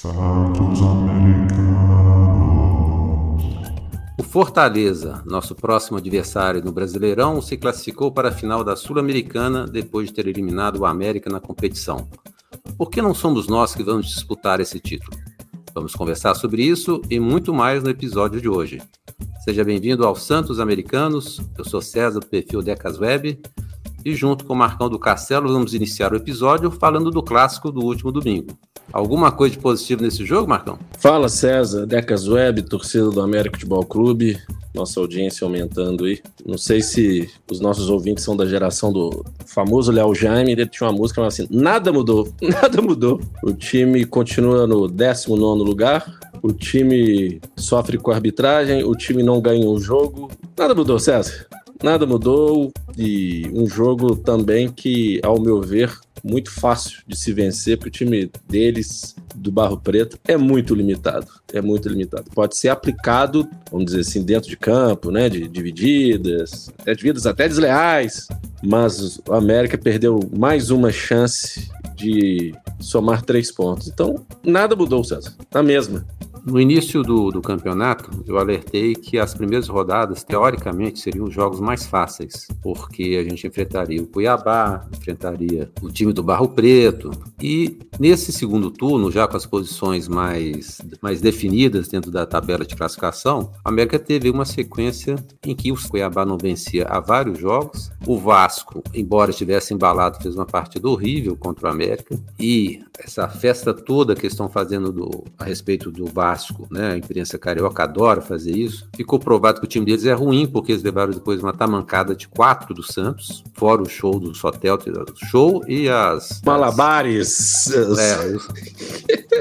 Santos Americanos. O Fortaleza, nosso próximo adversário no Brasileirão, se classificou para a final da Sul-Americana depois de ter eliminado o América na competição. Por que não somos nós que vamos disputar esse título? Vamos conversar sobre isso e muito mais no episódio de hoje. Seja bem-vindo ao Santos Americanos. Eu sou César do perfil Decas Web e junto com o Marcão do Castelo vamos iniciar o episódio falando do clássico do último domingo. Alguma coisa de positivo nesse jogo, Marcão? Fala César, Decas Web, torcida do América Futebol Clube, nossa audiência aumentando aí. Não sei se os nossos ouvintes são da geração do famoso Léo Jaime, ele tinha uma música assim, nada mudou, nada mudou. O time continua no 19 lugar, o time sofre com arbitragem, o time não ganha um jogo, nada mudou, César. Nada mudou e um jogo também que, ao meu ver, muito fácil de se vencer, porque o time deles, do Barro Preto, é muito limitado. É muito limitado. Pode ser aplicado, vamos dizer assim, dentro de campo, né? De divididas, até divididas até desleais. Mas o América perdeu mais uma chance de somar três pontos. Então, nada mudou, César. Na mesma. No início do, do, campeonato, eu alertei que as primeiras rodadas, teoricamente, seriam os jogos mais fáceis, porque a gente enfrentaria o Cuiabá, enfrentaria o time do Barro Preto, e nesse segundo turno, já com as posições mais, mais definidas dentro da tabela de classificação, a América teve uma sequência em que o Cuiabá não vencia há vários jogos, o Vasco, embora estivesse embalado, fez uma partida horrível contra o América, e essa festa toda que estão fazendo do, a respeito do Vasco clássico, né? A imprensa carioca adora fazer isso. Ficou provado que o time deles é ruim, porque eles levaram depois uma tamancada de quatro do Santos, fora o show do Sotel, show e as. Malabares! As, é, os,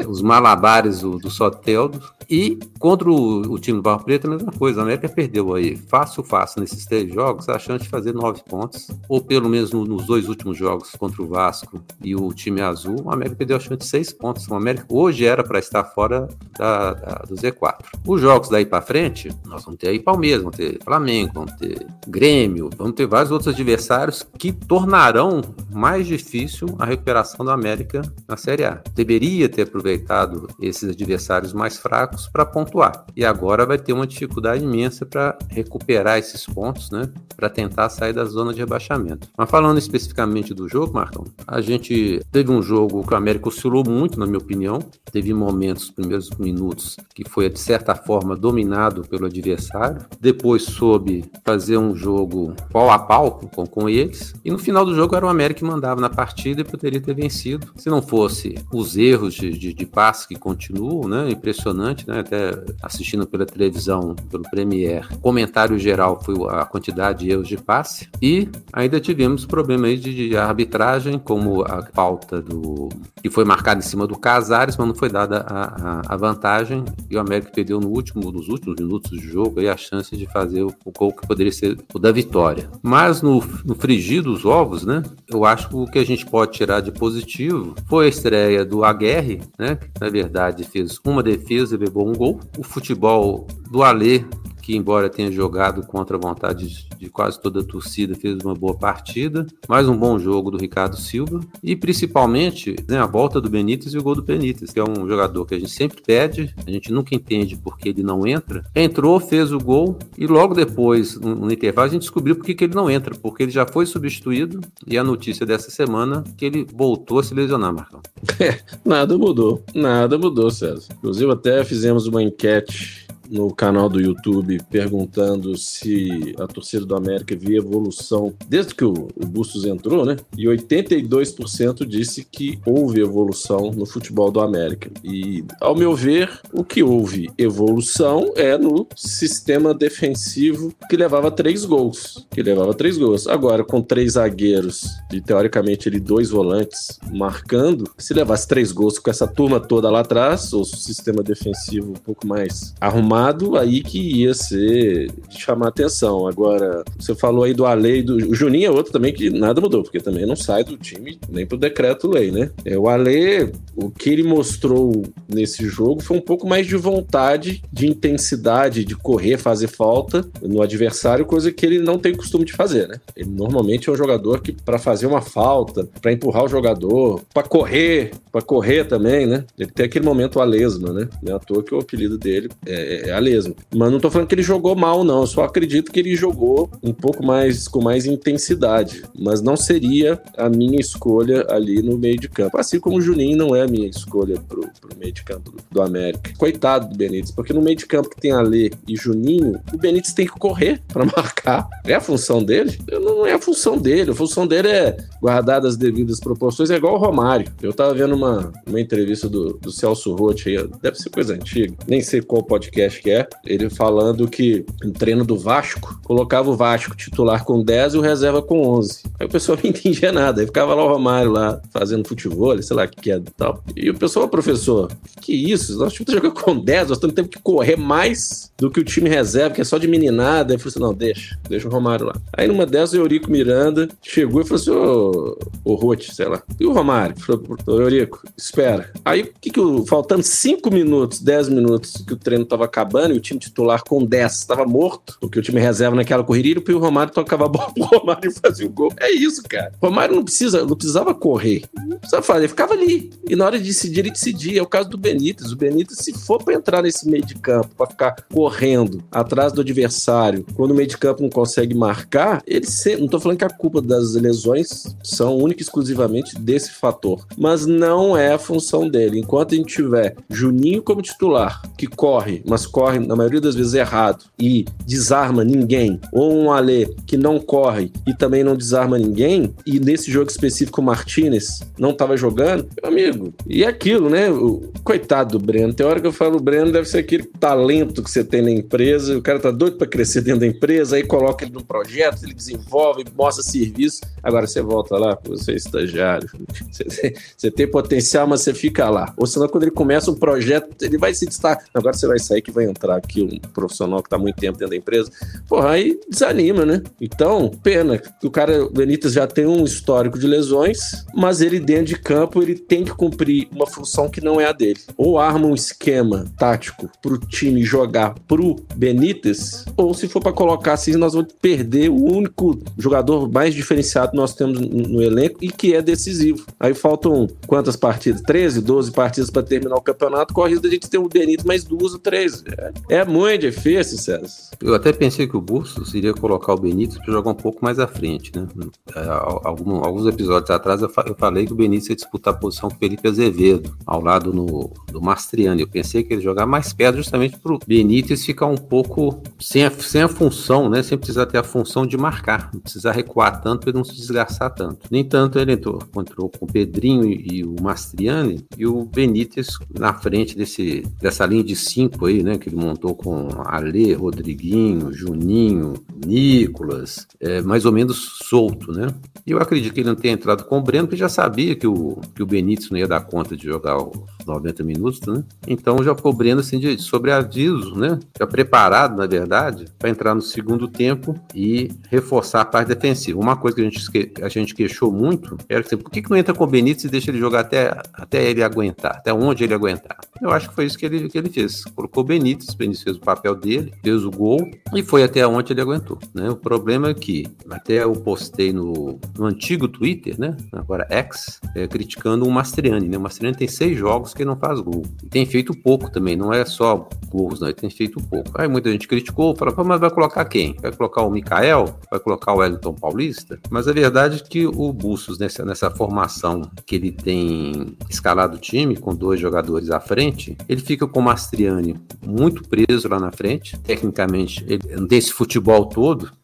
os, malabares do, do Sotel. E contra o, o, time do Barro Preto, a mesma coisa. A América perdeu aí, fácil, fácil, nesses três jogos, a chance de fazer nove pontos, ou pelo menos no, nos dois últimos jogos contra o Vasco e o time azul, a América perdeu a chance de seis pontos. O América hoje era para estar fora da, da, do Z4. Os jogos daí para frente, nós vamos ter aí Palmeiras, vamos ter Flamengo, vamos ter Grêmio, vamos ter vários outros adversários que tornarão mais difícil a recuperação do América na Série A. Deveria ter aproveitado esses adversários mais fracos para pontuar. E agora vai ter uma dificuldade imensa para recuperar esses pontos, né? Para tentar sair da zona de rebaixamento. Mas falando especificamente do jogo, Marcão, a gente teve um jogo que o América oscilou muito, na minha opinião. Teve momentos, primeiros minutos que foi de certa forma dominado pelo adversário. Depois soube fazer um jogo pau a pau com, com eles. E no final do jogo era o América que mandava na partida e poderia ter vencido. Se não fosse os erros de, de, de passe que continuam, né? Impressionante, né? Até assistindo pela televisão, pelo Premier, comentário geral foi a quantidade de erros de passe. E ainda tivemos problema aí de, de arbitragem, como a falta do. que foi marcada em cima do Casares, mas não foi dada a, a, a vantagem e o América perdeu no último, nos últimos minutos de jogo aí a chance de fazer o, o gol que poderia ser o da vitória. Mas no, no frigir dos ovos, né? Eu acho que o que a gente pode tirar de positivo foi a estreia do Aguerre, né? Que na verdade fez uma defesa e levou um gol. O futebol do Alê, que embora tenha jogado contra a vontade de quase toda a torcida, fez uma boa partida. Mais um bom jogo do Ricardo Silva. E principalmente né, a volta do Benítez e o gol do Benítez, que é um jogador que a gente sempre pede, a gente nunca entende por que ele não entra. Entrou, fez o gol e logo depois, no intervalo, a gente descobriu por que, que ele não entra, porque ele já foi substituído e a notícia dessa semana que ele voltou a se lesionar, Marcão. É, nada mudou, nada mudou, César. Inclusive até fizemos uma enquete no canal do YouTube perguntando se a torcida do América via evolução desde que o, o Bustos entrou, né? E 82% disse que houve evolução no futebol do América. E, ao meu ver, o que houve evolução é no sistema defensivo que levava três gols. Que levava três gols. Agora, com três zagueiros e teoricamente ele dois volantes marcando, se levasse três gols com essa turma toda lá atrás, ou sistema defensivo um pouco mais arrumado aí que ia ser chamar atenção. Agora, você falou aí do Ale do. O Juninho é outro também que nada mudou, porque também não sai do time nem pro decreto-lei, né? É, o Ale, o que ele mostrou nesse jogo foi um pouco mais de vontade, de intensidade, de correr, fazer falta no adversário, coisa que ele não tem costume de fazer, né? Ele normalmente é um jogador que, para fazer uma falta, para empurrar o jogador, para correr, para correr também, né? Ele tem aquele momento alesma, né? Não é à toa que o apelido dele é, alesma. Mas não tô falando que ele jogou mal, não. Eu só acredito que ele jogou um pouco mais, com mais intensidade. Mas não seria a minha escolha ali no meio de campo. Assim como o Juninho não é a minha escolha pro, pro meio de campo do, do América. Coitado do Benítez, porque no meio de campo que tem Ale e Juninho, o Benítez tem que correr para marcar. É a função dele? Não é a função dele. A função dele é guardar as devidas proporções, é igual o Romário. Eu tava vendo uma, uma entrevista do, do Celso Rotti aí, deve ser coisa antiga, nem sei qual podcast que é, ele falando que no treino do Vasco, colocava o Vasco titular com 10 e o reserva com 11. Aí o pessoal não entendia nada, aí ficava lá o Romário lá fazendo futebol, sei lá o que, que é e tal. E o pessoal, professor, que isso? Nós temos que jogar com 10, nós estamos tendo que correr mais do que o time reserva, que é só de meninada. Aí eu falei assim: não, deixa, deixa o Romário lá. Aí numa dessas, o Eurico Miranda chegou e falou assim: ô, ô sei lá. E o Romário? Falou, Eurico, espera. Aí o que que o. Faltando 5 minutos, 10 minutos que o treino tava acabando e o time titular com 10 estava morto, porque o time reserva naquela correria e o Romário tocava a bola pro Romário e fazia o gol. É isso, cara. O Romário não precisa, não precisava correr. Não precisava fazer, ele ficava ali. E na hora de decidir, ele decidia. É o caso do Benítez. O Benítez, se for para entrar nesse meio de campo, para ficar correndo atrás do adversário, quando o meio de campo não consegue marcar, ele sempre. Não tô falando que a culpa das lesões são única e exclusivamente desse fator. Mas não é a função dele. Enquanto a gente tiver Juninho como titular, que corre, mas corre na maioria das vezes errado e desarma ninguém, ou um Alê que não corre e também não desarma ninguém, e nesse jogo específico o Martinez não estava jogando, meu amigo, e aquilo, né? O, coitado do Breno. Tem hora que eu falo, o Breno deve ser aquele talento que você tem na empresa, o cara tá doido para crescer dentro da empresa, aí coloca ele num projeto, ele desenvolve, mostra serviço. Agora você volta lá, você é estagiário, você, você tem potencial, mas você fica lá. Ou senão, quando ele começa um projeto, ele vai se destacar. Agora você vai sair que vai entrar aqui um profissional que tá muito tempo dentro da empresa. Porra, aí desanima, né? Então, pena que o cara, o Benítez já tem um histórico de lesões, mas ele dentro de campo, ele tem que cumprir uma função que não é a dele. Ou arma um esquema tático pro time jogar pro Benítez, ou se for para colocar assim, nós vamos perder o único jogador mais diferenciado que nós temos no elenco e que é decisivo. Aí faltam quantas partidas? 13, 12 partidas para terminar o campeonato. Corre a gente ter o Benítez mais duas ou três. É, é muito difícil, César. Eu até pensei que o Bustos iria colocar o Benítez para jogar um pouco mais à frente, né? É, algum, alguns episódios atrás eu, falei que o Benítez ia disputar a posição com o Felipe Azevedo, ao lado no, do Mastriani. Eu pensei que ele ia jogar mais perto justamente para o Benítez ficar um pouco sem a, sem a função, né? Sem precisar ter a função de marcar, não precisar recuar tanto para não se desgastar tanto. Nem tanto ele entrou, entrou com o Pedrinho e, e, o Mastriani e o Benítez na frente desse, dessa linha de cinco aí, né? Que ele montou com Ale, Rodriguinho, Juninho, Nicolas, é, mais ou menos solto, né? E eu acredito que ele não tenha entrado com o Breno, porque já sabia que o, que o Benítez não ia dar conta de jogar os 90 minutos, né? Então já ficou o Breno assim de sobreaviso, né? Já preparado, na verdade, para entrar no segundo tempo e reforçar a parte defensiva. Uma coisa que a gente, a gente queixou muito era que por que, que não entra com o Benítez e deixa ele jogar até, até ele aguentar, até onde ele aguentar? Eu acho que foi isso que ele, que ele fez. Colocou o Benítez, o Benítez fez o papel dele, fez o gol e foi até onde ele aguentou. Né? O problema é que, até eu postei no, no antigo Twitter, né? agora X, é, criticando o Mastriani. Né? O Mastriani tem seis jogos que não faz gol. E tem feito pouco também, não é só gols, não, ele tem feito pouco. Aí muita gente criticou, falou, mas vai colocar quem? Vai colocar o Mikael? Vai colocar o Wellington Paulista? Mas a verdade é que o Bustos, nessa, nessa formação que ele tem escalado o time, com dois jogadores à frente, ele fica com o Mastriani muito preso lá na frente, tecnicamente, ele, desse futebol todo,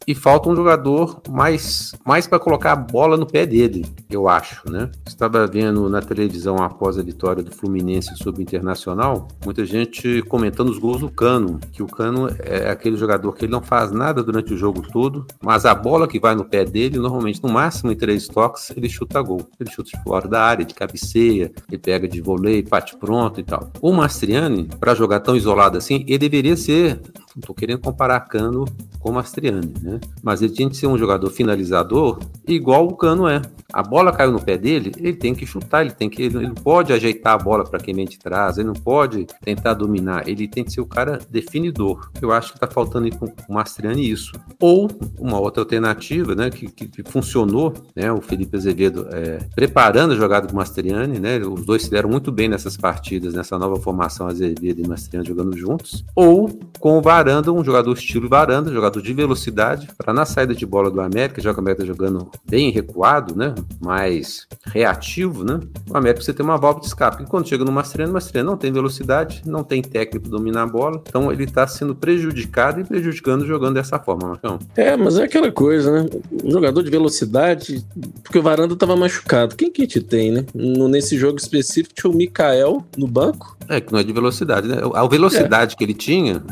e falta um jogador mais, mais para colocar a bola no pé dele, eu acho, né? Estava vendo na televisão após a vitória do Fluminense sobre o Internacional, muita gente comentando os gols do Cano, que o Cano é aquele jogador que ele não faz nada durante o jogo todo, mas a bola que vai no pé dele, normalmente no máximo em três toques, ele chuta gol. Ele chuta de fora da área, de cabeceia, ele pega de voleio, bate pronto e tal. O Mastriani, para jogar tão isolado assim, ele deveria ser não estou querendo comparar Cano com Mastriani, né? Mas ele tinha que ser um jogador finalizador igual o Cano é. A bola caiu no pé dele, ele tem que chutar, ele tem que, ele não pode ajeitar a bola para quem vem de trás, ele não pode tentar dominar, ele tem que ser o cara definidor. Eu acho que está faltando com o Mastriani isso. Ou uma outra alternativa, né, que, que, que funcionou, né, o Felipe Azevedo é, preparando a jogada do Mastriani, né, os dois se deram muito bem nessas partidas, nessa nova formação Azevedo e Mastriani jogando juntos. Ou com o Varanda, um jogador estilo Varanda, jogador de velocidade, para na saída de bola do América, já que o América está jogando bem recuado, né, mais reativo, né? O América você tem uma válvula de escape. E quando chega no Mastriano, o Mastriano não tem velocidade, não tem técnico para dominar a bola, então ele está sendo prejudicado e prejudicando jogando dessa forma, Marcão. É, mas é aquela coisa, né? Um jogador de velocidade, porque o Varanda estava machucado. Quem que a gente tem, né? No, nesse jogo específico tinha o Mikael no banco. É, que não é de velocidade, né? A velocidade é. que ele tinha,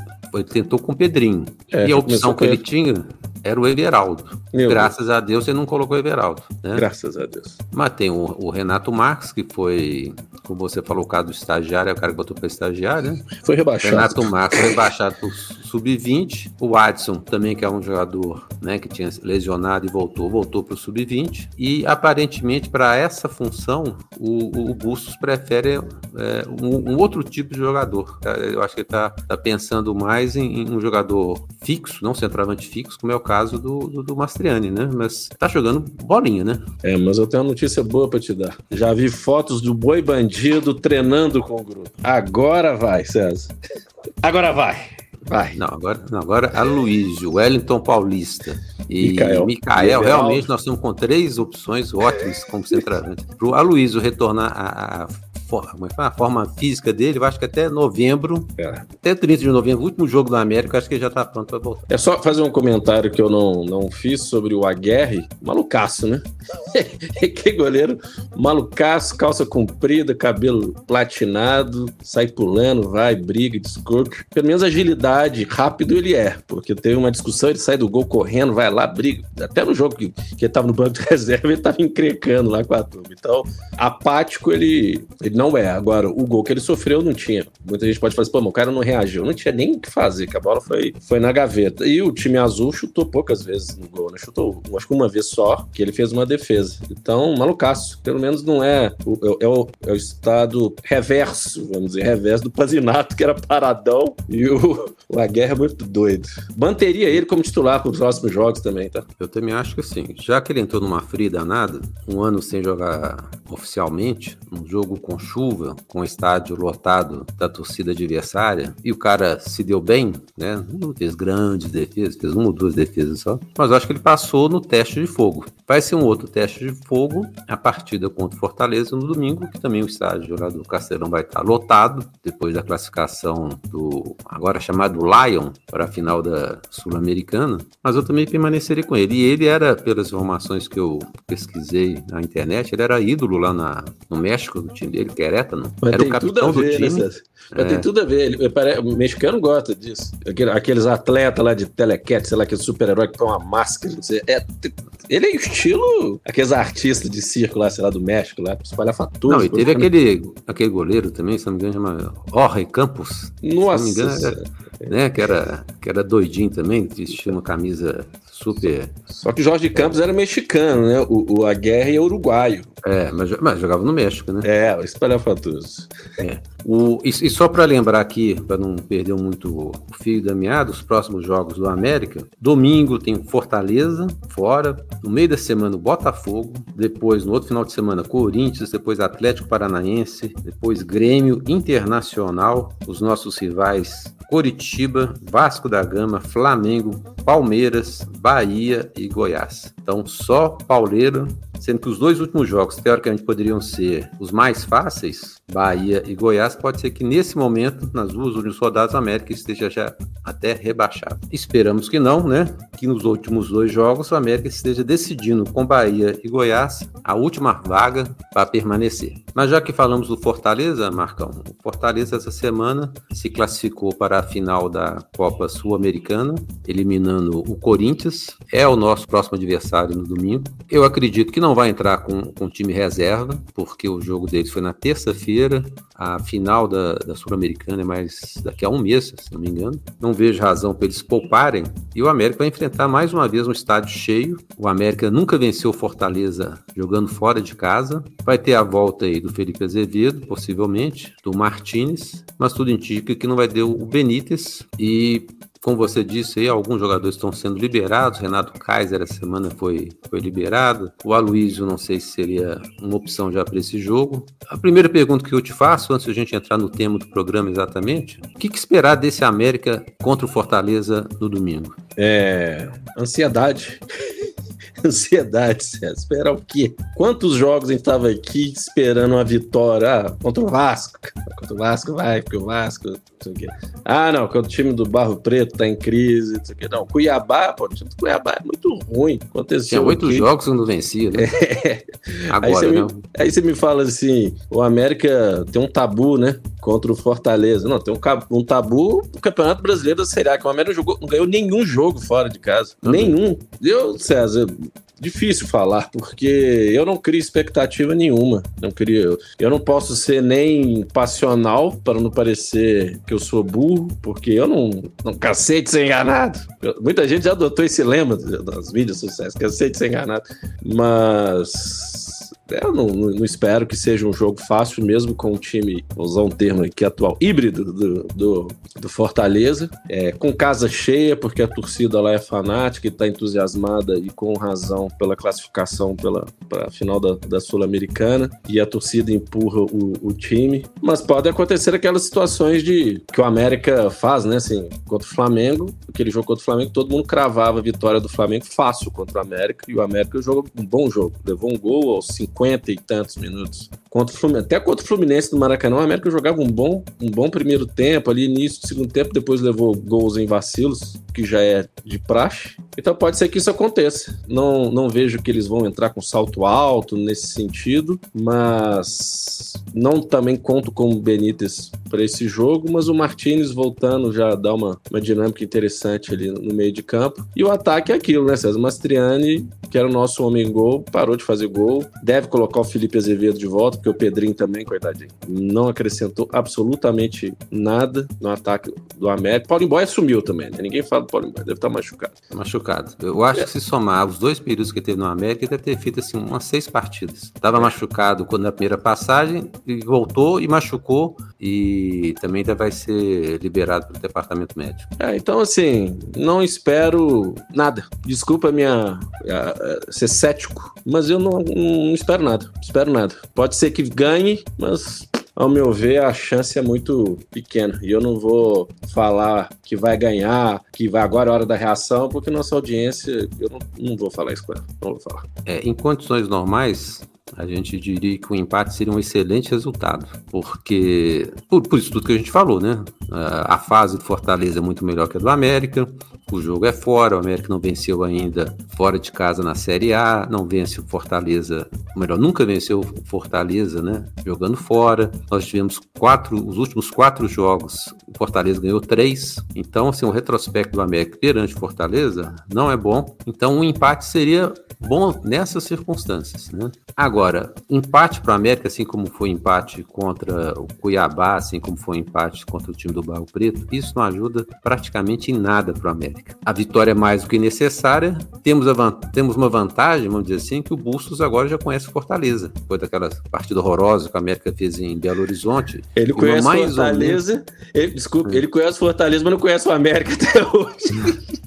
tentou com o Pedrinho. É, e a opção que ele tinha era o Everaldo. Meu Graças Deus. a Deus você não colocou o Everaldo. Né? Graças a Deus. Mas tem o, o, Renato Marques, que foi, como você falou, o caso do estagiário, é o cara que botou para estagiário, né? Foi rebaixado. Renato Marques foi rebaixado para sub-20. O Adson também, que é um jogador né, que tinha lesionado e voltou, voltou para o sub-20. E aparentemente, para essa função, o, o Bustos prefere é, um, um, outro tipo de jogador. Eu acho que ele está tá pensando mais em, em, um jogador fixo, não centroavante fixo, como é o caso do, do, do Mastriani, né? Mas tá jogando bolinha, né? É, mas eu tenho uma notícia boa para te dar. Já vi fotos do boi bandido treinando com o grupo. Agora vai, César. Agora vai. Vai. Não, agora, não, agora Aloysio, Wellington Paulista e. Mikael realmente nós estamos com três opções ótimas como centroavante. Para o Aloysio retornar a, a forma, a forma física dele, eu acho que até novembro, é. até 30 de novembro, último jogo da América, acho que ele já está pronto para voltar. É só fazer um comentário que eu não, não fiz sobre o Aguerre, malucaço, né? que goleiro malucaço, calça comprida, cabelo platinado, sai pulando, vai, briga, discute. Pelo menos agilidade, rápido ele é, porque teve uma discussão, ele sai do gol correndo, vai lá, briga. Até no jogo que, que ele estava no banco de reserva, ele estava encrecando lá com a turma. Então, apático ele, ele não é. Agora, o gol que ele sofreu não tinha. Muita gente pode falar assim, pô, o cara não reagiu. Não tinha nem o que fazer, que a bola foi, foi na gaveta. E o time azul chutou poucas vezes no gol, né? Chutou, acho que uma vez só, que ele fez uma defesa. Então, malucaço. Pelo menos não é o, é, é, o, é o estado reverso, vamos dizer, reverso do Pazinato, que era paradão, e o, o Aguerra é muito doido. Manteria ele como titular para os próximos jogos também, tá? Eu também acho que sim. Já que ele entrou numa fria danada, um ano sem jogar oficialmente, um jogo com chuva, com o estádio lotado da torcida adversária, e o cara se deu bem, né? Não fez grandes defesas, fez uma ou duas defesas só, mas eu acho que ele passou no teste de fogo. Vai ser um outro teste de fogo, a partida contra o Fortaleza no domingo, que também o estádio lá do Castelão vai estar lotado, depois da classificação do agora chamado Lion para a final da Sul-Americana, mas eu também permaneceria com ele. E ele era, pelas informações que eu pesquisei na internet, ele era ídolo lá na, no México, do time dele, Querétaro. Mas era o capitão ver, do né, time. Né, mas é. tem tudo a ver. Ele, o mexicano gosta disso. Aqueles atletas lá de telecat, sei lá, aquele super-herói que põe uma máscara. Sei, é, ele é estilo aqueles artistas de circo lá, sei lá, do México, lá, espalhafatoso. Não, e teve aquele, aquele goleiro também, se não me engano, chama Jorge Campos. Nossa! Se não me engano, era, né, que, era, que era doidinho também, vestia uma camisa super. Só que Jorge Campos era mexicano, né? O, o Aguerre é uruguaio. É, mas, mas jogava no México, né? É, o espalhafatoso. É. O, e, e só para lembrar aqui, para não perder muito o fio da meada, os próximos jogos do América, domingo tem Fortaleza, fora, no meio da semana Botafogo, depois no outro final de semana Corinthians, depois Atlético Paranaense, depois Grêmio Internacional, os nossos rivais Coritiba, Vasco da Gama, Flamengo, Palmeiras, Bahia e Goiás. Então só pauleiro sendo que os dois últimos jogos, teoricamente, poderiam ser os mais fáceis, Bahia e Goiás, pode ser que nesse momento, nas duas últimas rodadas, a América esteja já até rebaixado. Esperamos que não, né? Que nos últimos dois jogos o América esteja decidindo com Bahia e Goiás a última vaga para permanecer. Mas já que falamos do Fortaleza, Marcão, o Fortaleza essa semana se classificou para a final da Copa Sul-Americana, eliminando o Corinthians. É o nosso próximo adversário no domingo. Eu acredito que não vai entrar com, com time reserva, porque o jogo deles foi na terça-feira. A final da, da Sul-Americana é mais daqui a um mês, se não me engano. Não vejo razão para eles pouparem. E o América vai enfrentar mais uma vez um estádio cheio. O América nunca venceu Fortaleza jogando fora de casa. Vai ter a volta aí do Felipe Azevedo, possivelmente, do Martinez, mas tudo indica que não vai ter o Benítez. E como você disse aí, alguns jogadores estão sendo liberados. Renato Kaiser essa semana foi, foi liberado. O Aloysio, não sei se seria uma opção já para esse jogo. A primeira pergunta que eu te faço, antes de a gente entrar no tema do programa exatamente, o que, que esperar desse América contra o Fortaleza no domingo? É. Ansiedade. ansiedade, César. Esperar o quê? Quantos jogos a gente estava aqui esperando uma vitória? Ah, contra o Vasco. Contra o Vasco vai, porque o Vasco. Não sei o quê. Ah, não, quando o time do Barro Preto tá em crise, não sei o quê. Não, Cuiabá, pô, o time do Cuiabá é muito ruim. Aconteceu Tinha oito jogos que não vencia, né? É. Agora, aí né? Me, aí você me fala assim: o América tem um tabu, né? Contra o Fortaleza. Não, tem um, um tabu do Campeonato Brasileiro da Série A, que o América jogou, não ganhou nenhum jogo fora de casa. Uhum. Nenhum. Eu, César, difícil falar, porque eu não crio expectativa nenhuma. Não crio. Eu não posso ser nem passional para não parecer que eu sou burro, porque eu não, não cansei de ser enganado. muita gente já adotou esse lema das mídias sociais, cansei de ser enganado. Mas eu não, não, espero que seja um jogo fácil, mesmo com o time, vou usar um termo aqui atual, híbrido do, do, do Fortaleza, é, com casa cheia, porque a torcida lá é fanática e está entusiasmada e com razão pela classificação pela a final da, da Sul-Americana, e a torcida empurra o, o, time. Mas pode acontecer aquelas situações de que o América faz, né? Assim, contra o Flamengo, aquele jogo contra o Flamengo, todo mundo cravava a vitória do Flamengo fácil contra o América, e o América jogou um bom jogo, levou um gol aos 50 50 e tantos minutos. Contra Fluminense, até contra o Fluminense do Maracanã, o América jogava um bom, um bom primeiro tempo, ali início do segundo tempo, depois levou gols em vacilos, que já é de praxe. Então pode ser que isso aconteça. Não, não vejo que eles vão entrar com salto alto nesse sentido, mas não também conto com o Benítez para esse jogo, mas o Martinez voltando já dá uma, uma dinâmica interessante ali no meio de campo. E o ataque é aquilo, né, César? Mastriani, que era o nosso homem gol, parou de fazer gol, deve colocar o Felipe Azevedo de volta, porque o Pedrinho também, coitadinho, não acrescentou absolutamente nada no ataque do América. Paulo Boy sumiu também, né? Ninguém fala do Paulo Boy, deve estar tá machucado. Tá machucado. Eu acho é. que se somar os dois períodos que teve no América, ele deve ter feito assim umas seis partidas. Tava é. machucado quando na primeira passagem, e voltou e machucou, e também vai ser liberado pelo departamento médico. É, então assim, não espero nada. Desculpa minha, minha ser cético, mas eu não, não espero nada. Espero nada. Pode ser que ganhe, mas ao meu ver, a chance é muito pequena. E eu não vou falar que vai ganhar, que vai agora é hora da reação, porque nossa audiência, eu não, não vou falar isso com ela. Não vou falar. É, em condições normais, a gente diria que o empate seria um excelente resultado, porque, por, por isso tudo que a gente falou, né? A fase do Fortaleza é muito melhor que a do América, o jogo é fora, o América não venceu ainda fora de casa na Série A, não vence o Fortaleza, melhor, nunca venceu o Fortaleza, né? Jogando fora. Nós tivemos quatro, os últimos quatro jogos, o Fortaleza ganhou três, então, assim, o retrospecto do América perante Fortaleza não é bom, então um empate seria bom nessas circunstâncias, né? Agora, empate para o América, assim como foi empate contra o Cuiabá, assim como foi empate contra o time do Barro Preto, isso não ajuda praticamente em nada para o América. A vitória é mais do que necessária. Temos, a, temos uma vantagem, vamos dizer assim, que o Bustos agora já conhece Fortaleza. Foi daquela partida horrorosa que a América fez em Belo Horizonte. Ele conhece Fortaleza. Ele, desculpa, hum. ele conhece Fortaleza, mas não conhece o América até hoje.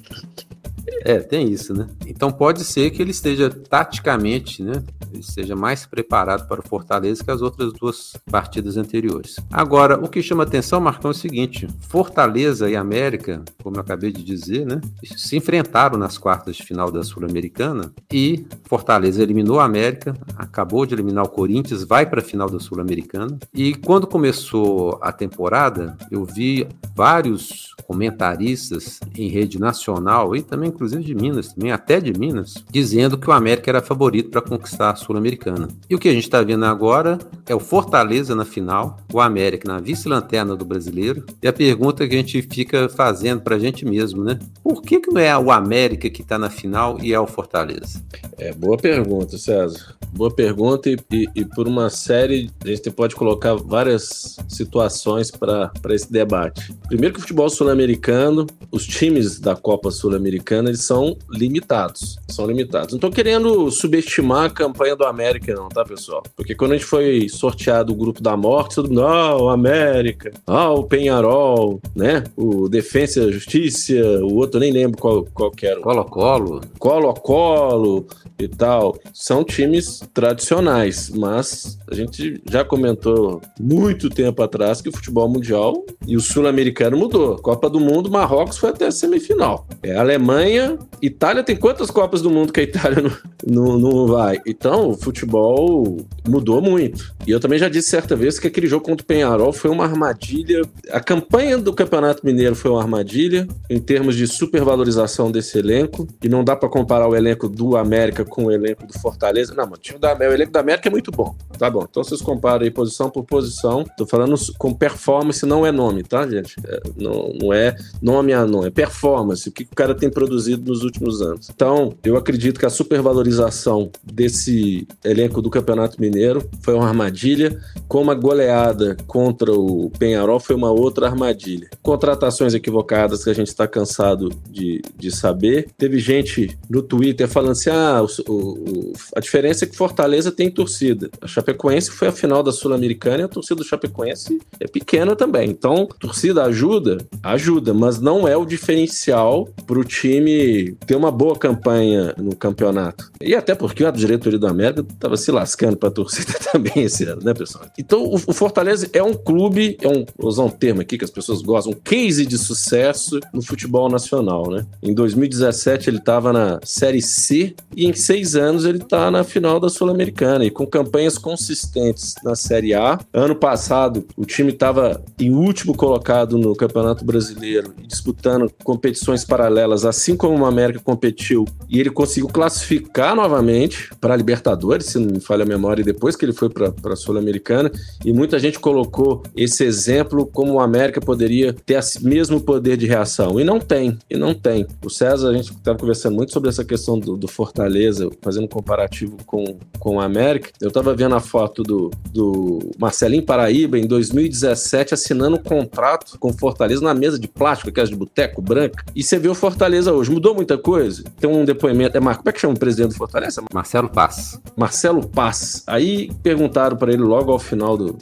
É, tem isso, né? Então pode ser que ele esteja taticamente, né? Ele esteja mais preparado para o Fortaleza que as outras duas partidas anteriores. Agora, o que chama atenção, Marcão, é o seguinte: Fortaleza e América, como eu acabei de dizer, né? Se enfrentaram nas quartas de final da Sul-Americana e Fortaleza eliminou a América, acabou de eliminar o Corinthians, vai para a final da Sul-Americana. E quando começou a temporada, eu vi vários comentaristas em rede nacional e também, inclusive, inclusive de Minas também, até de Minas, dizendo que o América era favorito para conquistar a Sul-Americana. E o que a gente está vendo agora é o Fortaleza na final, o América na vice-lanterna do brasileiro. E a pergunta que a gente fica fazendo para a gente mesmo, né? Por que, que não é o América que está na final e é o Fortaleza? É, boa pergunta, César. Boa pergunta, e, e, e, por uma série, a gente pode colocar várias situações para esse debate. Primeiro que o futebol sul-americano, os times da Copa Sul-Americana, eles são limitados. São limitados. Não estou querendo subestimar a campanha do América, não, tá, pessoal? Porque quando a gente foi sorteado o grupo da morte, todo mundo, ah, o América, ah, o Penharol, né? O Defensa e Justiça, o outro nem lembro qual, qual que era. Colo-Colo. Colo-Colo e tal. São times tradicionais, mas a gente já comentou muito tempo atrás que o futebol mundial e o sul-americano mudou. Copa do Mundo, Marrocos foi até a semifinal. É Alemanha, Itália tem quantas Copas do Mundo que a Itália não, não, não vai? Então, o futebol mudou muito. E eu também já disse certa vez que aquele jogo contra o Penharol foi uma armadilha. A campanha do Campeonato Mineiro foi uma armadilha em termos de supervalorização desse elenco. E não dá para comparar o elenco do América com o elenco do Fortaleza. Não, mano, o, da, o elenco da América é muito bom. Tá bom. Então vocês comparam aí posição por posição. Tô falando com performance, não é nome, tá, gente? É, não, não é nome a nome, é performance. O que o cara tem produzido nos últimos anos. Então, eu acredito que a supervalorização desse elenco do Campeonato Mineiro foi uma armadilha, como a goleada contra o Penharol foi uma outra armadilha. Contratações equivocadas que a gente está cansado de, de saber. Teve gente no Twitter falando assim: ah, o, o, a diferença é que Fortaleza tem torcida. A Chapecoense foi a final da Sul-Americana e a torcida do Chapecoense é pequena também. Então, torcida ajuda? Ajuda, mas não é o diferencial para o time ter uma boa campanha no campeonato. E até porque a diretoria do América estava se lascando para a torcida também esse ano, né, pessoal? Então, o, o Fortaleza é um clube, é um, vou usar um termo aqui que as pessoas gostam, um case de sucesso no futebol nacional, né? Em 2017 ele estava na Série C e em seis anos ele está na final da Sul-Americana e com campanhas consistentes na Série A. Ano passado o time estava em último colocado no Campeonato Brasileiro disputando competições paralelas, assim como o América competiu e ele conseguiu classificar novamente para a Libertadores, se não me falha a memória, depois que ele foi para a Sul-Americana. E muita gente colocou esse exemplo como o América poderia ter o mesmo poder de reação. E não tem, e não tem. O César, a gente estava conversando muito sobre essa questão do, do, Fortaleza, fazendo um comparativo com, com o América. Eu estava vendo a foto do, do Marcelinho Paraíba em 2017 assinando um contrato com Fortaleza na mesa de plástico, aquelas de boteco branca. E você vê o Fortaleza hoje. Mudou muita coisa? Tem um depoimento. É Marco, como é que chama o presidente do Fortaleza? Marcelo Paz. Marcelo Paz. Aí perguntaram para ele logo ao final do,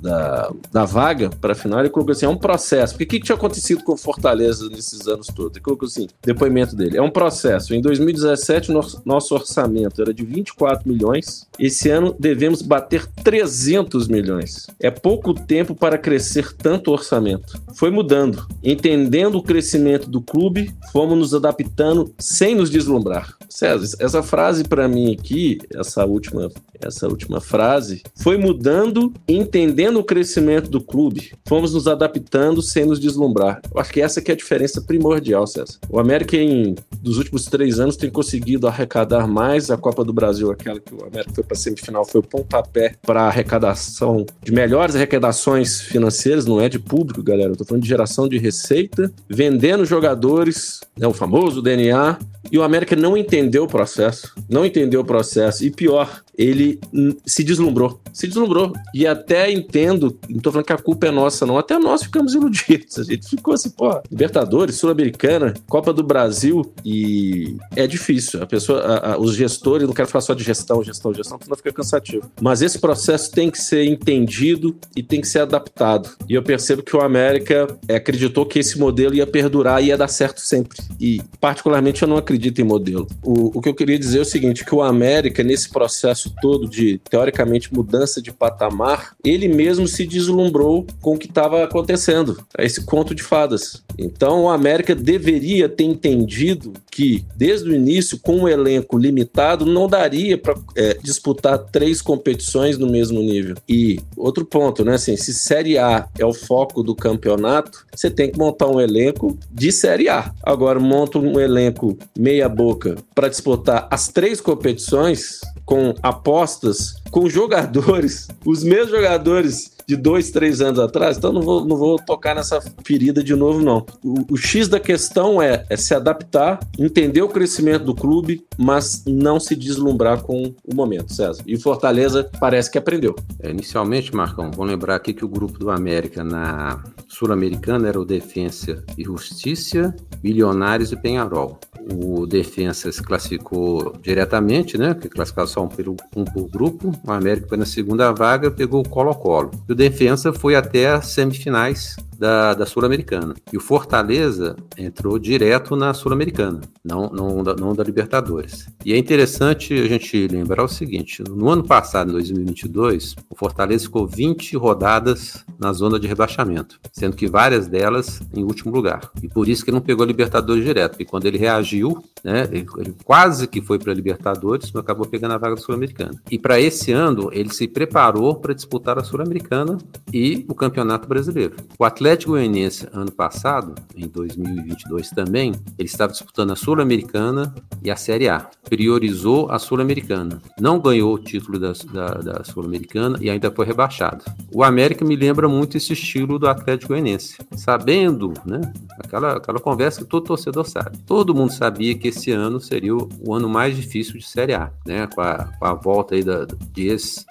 da, da vaga para a final, ele colocou assim: é um processo. Porque o que, que tinha acontecido com Fortaleza nesses anos todos? Ele colocou assim: depoimento dele. É um processo. Em 2017, nosso, nosso orçamento era de 24 milhões. Esse ano devemos bater 300 milhões. É pouco tempo para crescer tanto orçamento. Foi mudando. Entendendo o crescimento do clube, fomos nos adaptando sem nos deslumbrar. César, essa frase para mim aqui, essa última, essa última frase, foi mudando, entendendo o crescimento do clube, fomos nos adaptando sem nos deslumbrar. Eu acho que essa que é a diferença primordial, César. O América, em, dos últimos três anos, tem conseguido arrecadar mais. A Copa do Brasil, aquela que o América foi para semifinal, foi o pontapé para arrecadação de melhores arrecadações financeiras, não é de público, galera. Eu tô falando de geração de receita, vendendo jogadores, né, o famoso DNA, e o América não entendeu o processo, não entendeu o processo. E pior, ele se deslumbrou. Se deslumbrou. E até entendo, não tô falando que a culpa é nossa, não. Até nós ficamos iludidos. A gente ficou assim, pô, Libertadores, Sul-Americana, Copa do Brasil. E é difícil. A pessoa, a, a, os gestores, não quero falar só de gestão, gestão, gestão, porque não fica cansativo. Mas esse processo tem que ser entendido e tem que ser adaptado. E eu percebo que o América é, acreditou que esse modelo ia perdurar e ia dar certo sempre. E, particularmente, eu não acredito em modelo. O, o que eu queria dizer é o seguinte: que o América, nesse processo todo de, teoricamente, mudança de patamar, ele mesmo se deslumbrou com o que estava acontecendo, esse conto de fadas. Então, o América deveria ter entendido que, desde o início, com um elenco limitado, não daria para é, disputar três competições no mesmo nível. E outro ponto, né? Assim, se Série A é o foco do campeonato, você tem que montar um elenco de Série A. Agora, monta um elenco meia boca para disputar as três competições com apostas com jogadores, os mesmos jogadores de dois, três anos atrás, então não vou, não vou tocar nessa ferida de novo, não. O, o X da questão é, é, se adaptar, entender o crescimento do clube, mas não se deslumbrar com o momento, César. E Fortaleza parece que aprendeu. É, inicialmente, Marcão, vou lembrar aqui que o grupo do América na Sul-Americana era o Defensa e Justiça, Milionários e Penharol. O Defensa se classificou diretamente, né? Que classificação pelo um por grupo. O América foi na segunda vaga, pegou o Colo-Colo. E o Defensa foi até as semifinais da, da Sul-Americana. E o Fortaleza entrou direto na Sul-Americana, não, não, da, não da Libertadores. E é interessante a gente lembrar o seguinte: no ano passado, em 2022, o Fortaleza ficou 20 rodadas na zona de rebaixamento, sendo que várias delas em último lugar. E por isso que não pegou a Libertadores direto, porque quando ele reagiu, né, ele, ele quase que foi para a Libertadores, mas acabou pegando a vaga da Sul-Americana. E para esse ano, ele se preparou para disputar a Sul-Americana e o Campeonato Brasileiro. O Atlético Atlético Goianiense, ano passado, em 2022 também, ele estava disputando a Sul-Americana e a Série A. Priorizou a Sul-Americana. Não ganhou o título da, da, da Sul-Americana e ainda foi rebaixado. O América me lembra muito esse estilo do Atlético Goianiense. Sabendo, né? Aquela, aquela conversa que todo torcedor sabe. Todo mundo sabia que esse ano seria o, ano mais difícil de Série A, né? Com a, com a volta aí da, de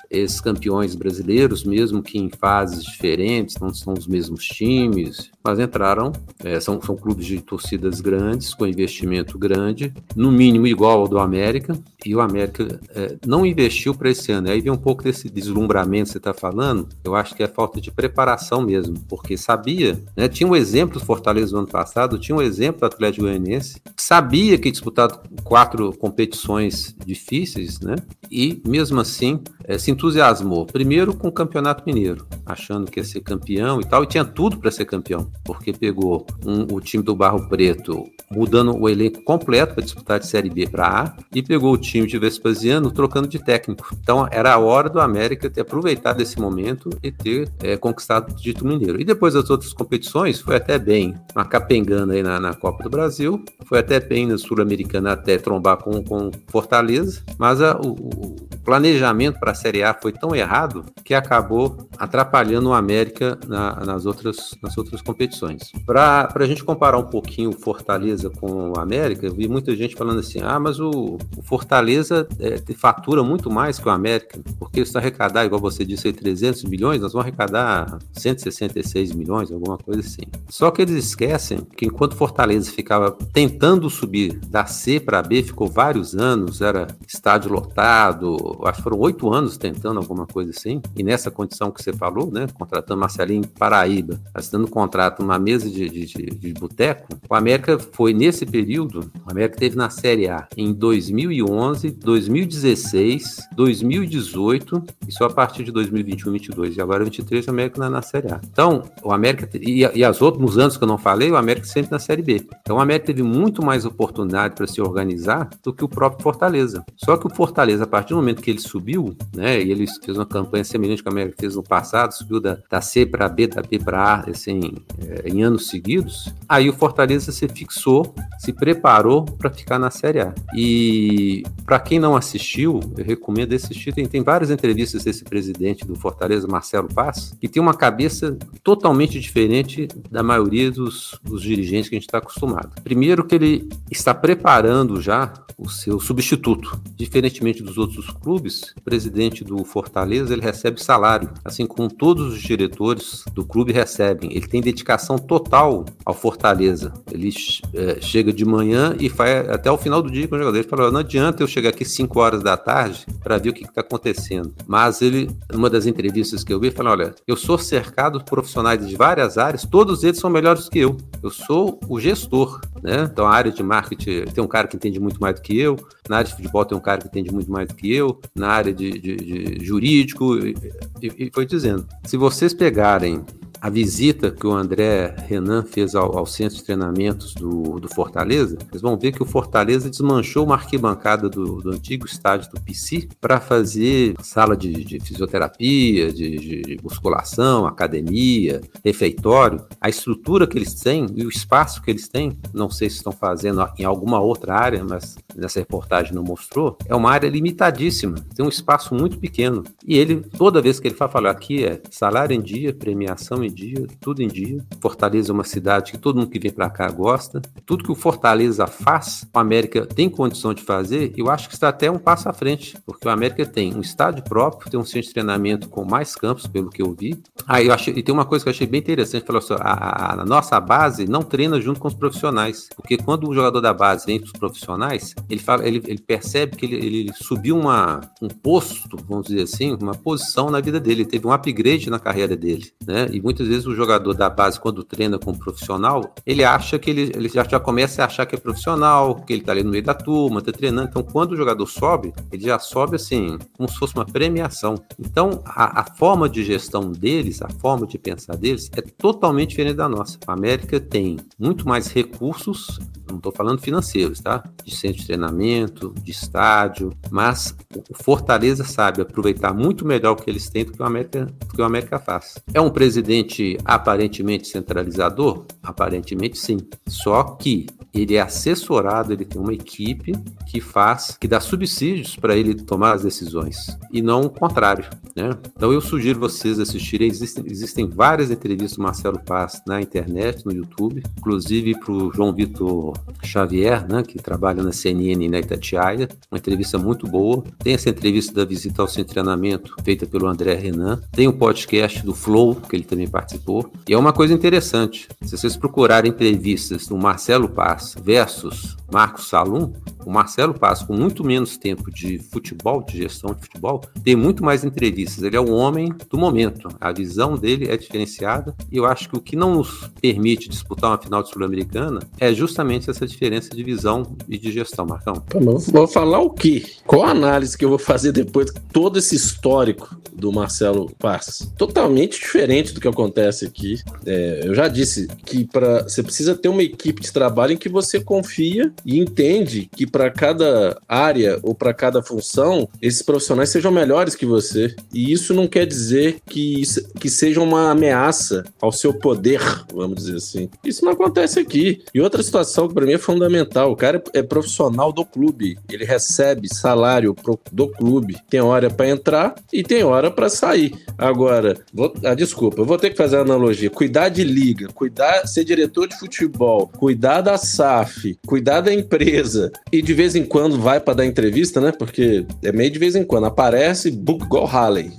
ex-campeões brasileiros, mesmo que em fases diferentes, não são os mesmos times times, mas entraram, é, são, são clubes de torcidas grandes, com investimento grande, no mínimo igual ao do América, e o América é, não investiu para esse ano. Aí vem um pouco desse deslumbramento que você está falando, eu acho que é falta de preparação mesmo, porque sabia, né, tinha um exemplo do Fortaleza no ano passado, tinha um exemplo do Atlético Goianiense, sabia que disputar quatro competições difíceis, né, e mesmo assim é, se entusiasmou, primeiro com o Campeonato Mineiro, achando que ia ser campeão e tal, e tinha tudo para ser campeão, porque pegou um, o time do Barro Preto mudando o elenco completo para disputar de Série B para A e pegou o time de Vespasiano trocando de técnico. Então era a hora do América ter aproveitado esse momento e ter é, conquistado o título mineiro. E depois das outras competições foi até bem, uma capengana aí na, na Copa do Brasil, foi até bem na Sul-Americana até trombar com, com Fortaleza, mas a, o, o planejamento para a Série A foi tão errado que acabou atrapalhando o América na, nas outras nas outras competições. Para a gente comparar um pouquinho o Fortaleza com o América, eu vi muita gente falando assim: ah, mas o, o Fortaleza é, fatura muito mais que o América, porque está arrecadar, igual você disse aí, 300 milhões, nós vamos arrecadar 166 milhões, alguma coisa assim. Só que eles esquecem que enquanto Fortaleza ficava tentando subir da C para B, ficou vários anos, era estádio lotado, acho que foram oito anos tentando alguma coisa assim, e nessa condição que você falou, né, contratando Marcelinho Paraíba, assinando um contrato numa mesa de, de, de, de boteco, o América foi nesse período, o América teve na Série A em 2011, 2016, 2018 e só a partir de 2021, 22 e agora 23 o América na, na Série A. Então, o América e, e as outros anos que eu não falei, o América sempre na Série B. Então, o América teve muito mais oportunidade para se organizar do que o próprio Fortaleza. Só que o Fortaleza, a partir do momento que ele subiu, né, e ele fez uma campanha semelhante que o América fez no passado, subiu da, da C para B, da B para A, assim, é, em anos seguidos, aí o Fortaleza se fixou, se preparou para ficar na Série A. E para quem não assistiu, eu recomendo assistir. Tem, tem várias entrevistas desse presidente do Fortaleza, Marcelo Paz, que tem uma cabeça totalmente diferente da maioria dos, dos dirigentes que a gente está acostumado. Primeiro que ele está preparando já o seu substituto. Diferentemente dos outros clubes, o presidente do Fortaleza ele recebe salário, assim como todos os diretores do clube recebem. Ele tem dedicação total ao Fortaleza. Ele é, chega de manhã e vai até o final do dia com o jogador. Ele fala: não adianta eu chegar aqui 5 horas da tarde para ver o que está acontecendo. Mas ele, numa das entrevistas que eu vi, fala: olha, eu sou cercado por profissionais de várias áreas, todos eles são melhores que eu. Eu sou o gestor, né? Então a área de marketing tem um cara que entende muito mais do que eu, na área de futebol tem um cara que entende muito mais do que eu, na área de, de, de jurídico, e, e foi dizendo: se vocês pegarem a visita que o André Renan fez ao, ao centro de treinamentos do, do, Fortaleza, vocês vão ver que o Fortaleza desmanchou uma arquibancada do, do antigo estádio do PC para fazer sala de, de fisioterapia, de, de, musculação, academia, refeitório. A estrutura que eles têm e o espaço que eles têm, não sei se estão fazendo em alguma outra área, mas nessa reportagem não mostrou, é uma área limitadíssima, tem um espaço muito pequeno. E ele, toda vez que ele fala, fala aqui é salário em dia, premiação em dia, tudo em dia. Fortaleza é uma cidade que todo mundo que vem para cá gosta. Tudo que o Fortaleza faz, o América tem condição de fazer, eu acho que está até um passo à frente, porque o América tem um estádio próprio, tem um centro de treinamento com mais campos, pelo que eu vi. Ah, eu achei, e tem uma coisa que eu achei bem interessante, falou assim, a, a, nossa base não treina junto com os profissionais, porque quando o jogador da base vem para os profissionais, ele, fala, ele, ele percebe que ele, ele subiu uma, um posto, vamos dizer assim, uma posição na vida dele, ele teve um upgrade na carreira dele, né? E muitas vezes o jogador da base, quando treina com um profissional, ele acha que ele, ele já, já começa a achar que é profissional, que ele tá ali no meio da turma, tá treinando. Então, quando o jogador sobe, ele já sobe assim, como se fosse uma premiação. Então, a, a forma de gestão deles, a forma de pensar deles é totalmente diferente da nossa. A América tem muito mais recursos, não estou falando financeiros, tá? De centro de treinamento, de estádio, mas o Fortaleza sabe aproveitar muito melhor o que eles têm do que o América, do que o América faz. É um presidente aparentemente centralizador? Aparentemente sim. Só que ele é assessorado, ele tem uma equipe que faz, que dá subsídios para ele tomar as decisões e não o contrário, né? Então eu sugiro vocês assistirem, existem, existem várias entrevistas do Marcelo Paz na internet, no YouTube, inclusive para o João Vitor Xavier, né, que trabalha na CNN na Itatiaia, uma entrevista muito boa. Tem essa entrevista da visita ao de treinamento, feita pelo André Renan. Tem o um podcast do Flow, que ele também participou. E é uma coisa interessante, se vocês procurarem entrevistas do Marcelo Paz versus Marcos Salum, o Marcelo Paz, com muito menos tempo de futebol, de gestão de futebol, tem muito mais entrevistas. Ele é o homem do momento. A visão dele é diferenciada e eu acho que o que não nos permite disputar uma final de Sul-Americana é justamente essa diferença de visão e de gestão, Marcão. vou falar o quê? Qual a análise que eu vou fazer depois de todo esse histórico do Marcelo Paz? Totalmente diferente do que acontece aqui. É, eu já disse que para você precisa ter uma equipe de trabalho em que você confia e entende que para cada área ou para cada função, esses profissionais sejam melhores que você. E isso não quer dizer que, que seja uma ameaça ao seu poder, vamos dizer assim. Isso não acontece aqui. E outra situação que para mim é fundamental: o cara é profissional do clube, ele recebe salário do clube. Tem hora para entrar e tem hora para sair. Agora, vou, ah, desculpa, eu vou ter que fazer a analogia: cuidar de liga, cuidar, ser diretor de futebol, cuidar da SAF, cuidar da empresa e de vez em quando vai para dar entrevista, né? Porque é meio de vez em quando. Aparece, book igual Halley,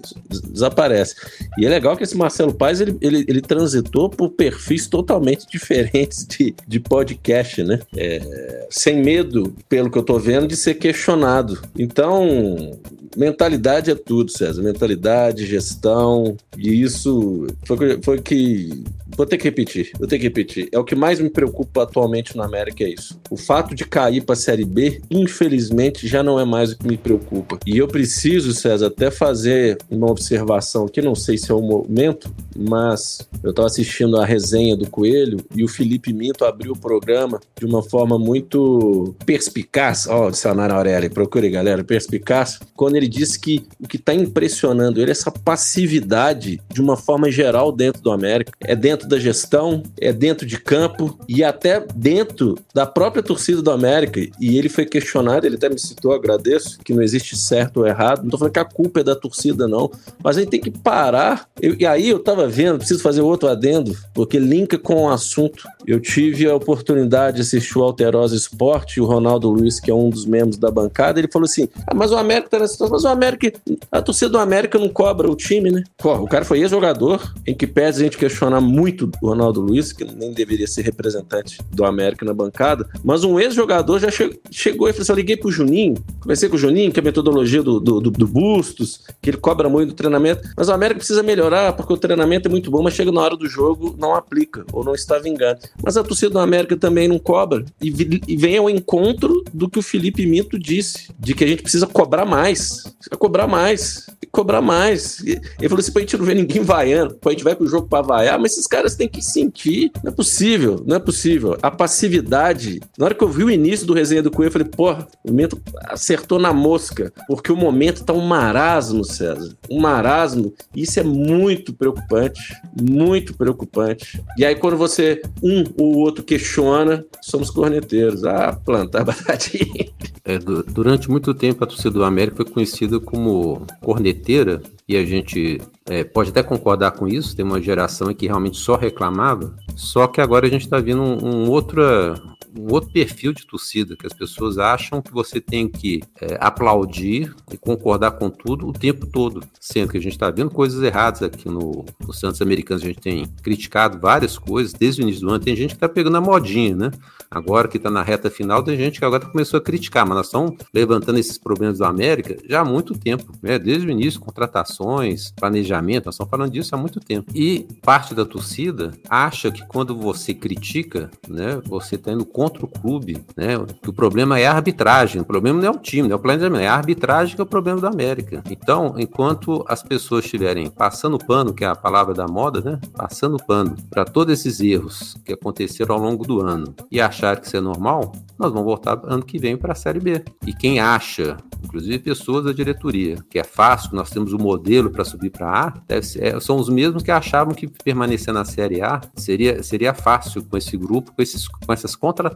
desaparece. E é legal que esse Marcelo Paz, ele, ele, ele transitou por perfis totalmente diferentes de, de podcast, né? É, sem medo, pelo que eu tô vendo, de ser questionado. Então, mentalidade é tudo, César. Mentalidade, gestão, e isso foi, foi que. Vou ter que repetir, vou ter que repetir. É o que mais me preocupa atualmente no América, é isso. O fato de cair para a Série B, infelizmente, já não é mais o que me preocupa. E eu preciso, César, até fazer uma observação aqui, não sei se é o momento, mas eu estava assistindo a resenha do Coelho e o Felipe Minto abriu o programa de uma forma muito perspicaz. Ó, oh, dicionário Aurélio, procure, galera, perspicaz, quando ele disse que o que está impressionando ele é essa passividade de uma forma geral dentro do América. É dentro da gestão, é dentro de campo e até dentro da própria torcida do América. E ele foi questionado, ele até me citou, agradeço, que não existe certo ou errado. Não tô falando que a culpa é da torcida, não. Mas a gente tem que parar. Eu, e aí eu tava vendo, preciso fazer outro adendo, porque linka com o assunto. Eu tive a oportunidade de assistir o Alterosa Esporte o Ronaldo Luiz, que é um dos membros da bancada, ele falou assim: ah, mas o América tá nessa situação mas o América, a torcida do América não cobra o time, né? O cara foi ex-jogador, em que pese a gente questionar muito o Ronaldo Luiz, que nem deveria ser representante do América na bancada, mas um ex-jogador já che chegou e falou assim: eu liguei pro Juninho, conversei com o Juninho, que é a metodologia do, do, do, do Bustos, que ele cobra muito do treinamento, mas o América precisa melhorar porque o treinamento é muito bom, mas chega na hora do jogo, não aplica ou não está vingando. Mas a torcida do América também não cobra. E, e vem ao encontro do que o Felipe Minto disse, de que a gente precisa cobrar mais. Precisa cobrar mais. Cobrar mais. Ele falou assim: pra gente não ver ninguém vaiando, pra gente vai pro jogo pra vaiar, mas esses caras têm que sentir. Não é possível, não é possível. A passividade. Na hora que eu vi o início do resenha do Cunha, eu falei, porra, o Minto acertou na mosca, porque o momento tá um marasmo, César. Um marasmo. Isso é muito preocupante. Muito preocupante. E aí, quando você, um ou outro questiona, somos corneteiros. Ah, plantar batatinha. É, durante muito tempo a torcida do América foi conhecida como corneteira e a gente é, pode até concordar com isso, tem uma geração que realmente só reclamava, só que agora a gente está vendo um, um, outra, um outro perfil de torcida, que as pessoas acham que você tem que é, aplaudir e concordar com tudo o tempo todo, sendo que a gente está vendo coisas erradas aqui no, no Santos Americanos, a gente tem criticado várias coisas desde o início do ano, tem gente que está pegando a modinha, né? Agora que está na reta final, tem gente que agora começou a criticar, mas nós estamos levantando esses problemas do América já há muito tempo, né? Desde o início, contratações, planejamento, nós estamos falando disso há muito tempo. E parte da torcida acha que quando você critica, né, você está indo o clube, né? Que o problema é a arbitragem, o problema não é o time, não é o planejamento, é a arbitragem que é o problema do América. Então, enquanto as pessoas estiverem passando pano, que é a palavra da moda, né? Passando pano para todos esses erros que aconteceram ao longo do ano e achar achar que isso é normal, nós vamos voltar ano que vem para a Série B. E quem acha, inclusive pessoas da diretoria, que é fácil, nós temos o um modelo para subir para A, ser, é, são os mesmos que achavam que permanecer na Série A seria, seria fácil com esse grupo, com, esses, com essas contratações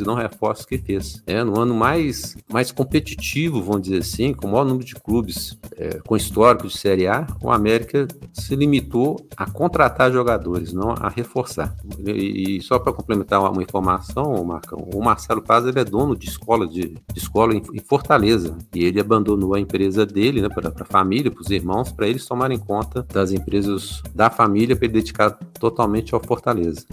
e não reforços que fez. É, no ano mais, mais competitivo, vamos dizer assim, com o maior número de clubes é, com histórico de Série A, o América se limitou a contratar jogadores, não a reforçar. E, e só para complementar uma, uma informação, Marcão. O Marcelo Paz ele é dono de escola de, de escola em, em, Fortaleza e ele abandonou a empresa dele, né, para a família, para os irmãos, para eles tomarem conta das empresas da família para ele dedicar totalmente ao Fortaleza.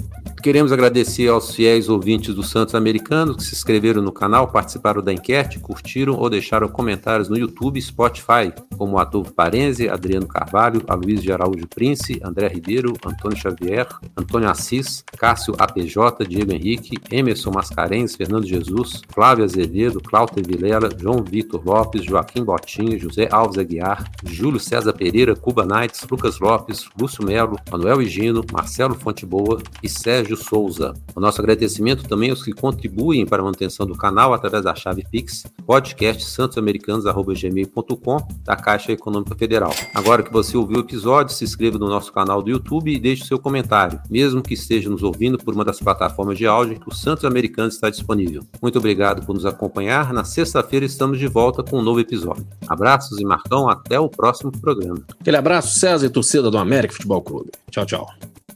Queremos agradecer aos fiéis ouvintes do Santos Americanos que se inscreveram no canal, participaram da enquete, curtiram ou deixaram comentários no YouTube e Spotify, como Adolfo Parense, Adriano Carvalho, Aloysio de Araújo Prince, André Ribeiro, Antônio Xavier, Antônio Assis, Cássio APJ, Diego Henrique, Emerson Mascarenhas, Fernando Jesus, Flávio Azevedo, Cláudio Vilela, João Vitor Lopes, Joaquim Botinho, José Alves Aguiar, Júlio César Pereira, Cuba Nights, Lucas Lopes, Lúcio Melo, Manuel Higino, Marcelo Fonteboa e Sérgio Souza. O nosso agradecimento também aos que contribuem para a manutenção do canal através da chave Pix, podcast santosamericanos.gmail.com da Caixa Econômica Federal. Agora que você ouviu o episódio, se inscreva no nosso canal do YouTube e deixe seu comentário, mesmo que esteja nos ouvindo por uma das plataformas de áudio que o Santos Americanos está disponível. Muito obrigado por nos acompanhar. Na sexta-feira estamos de volta com um novo episódio. Abraços e Marcão, até o próximo programa. Aquele abraço, César e torcida do América Futebol Clube. Tchau, tchau.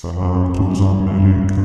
Santos America.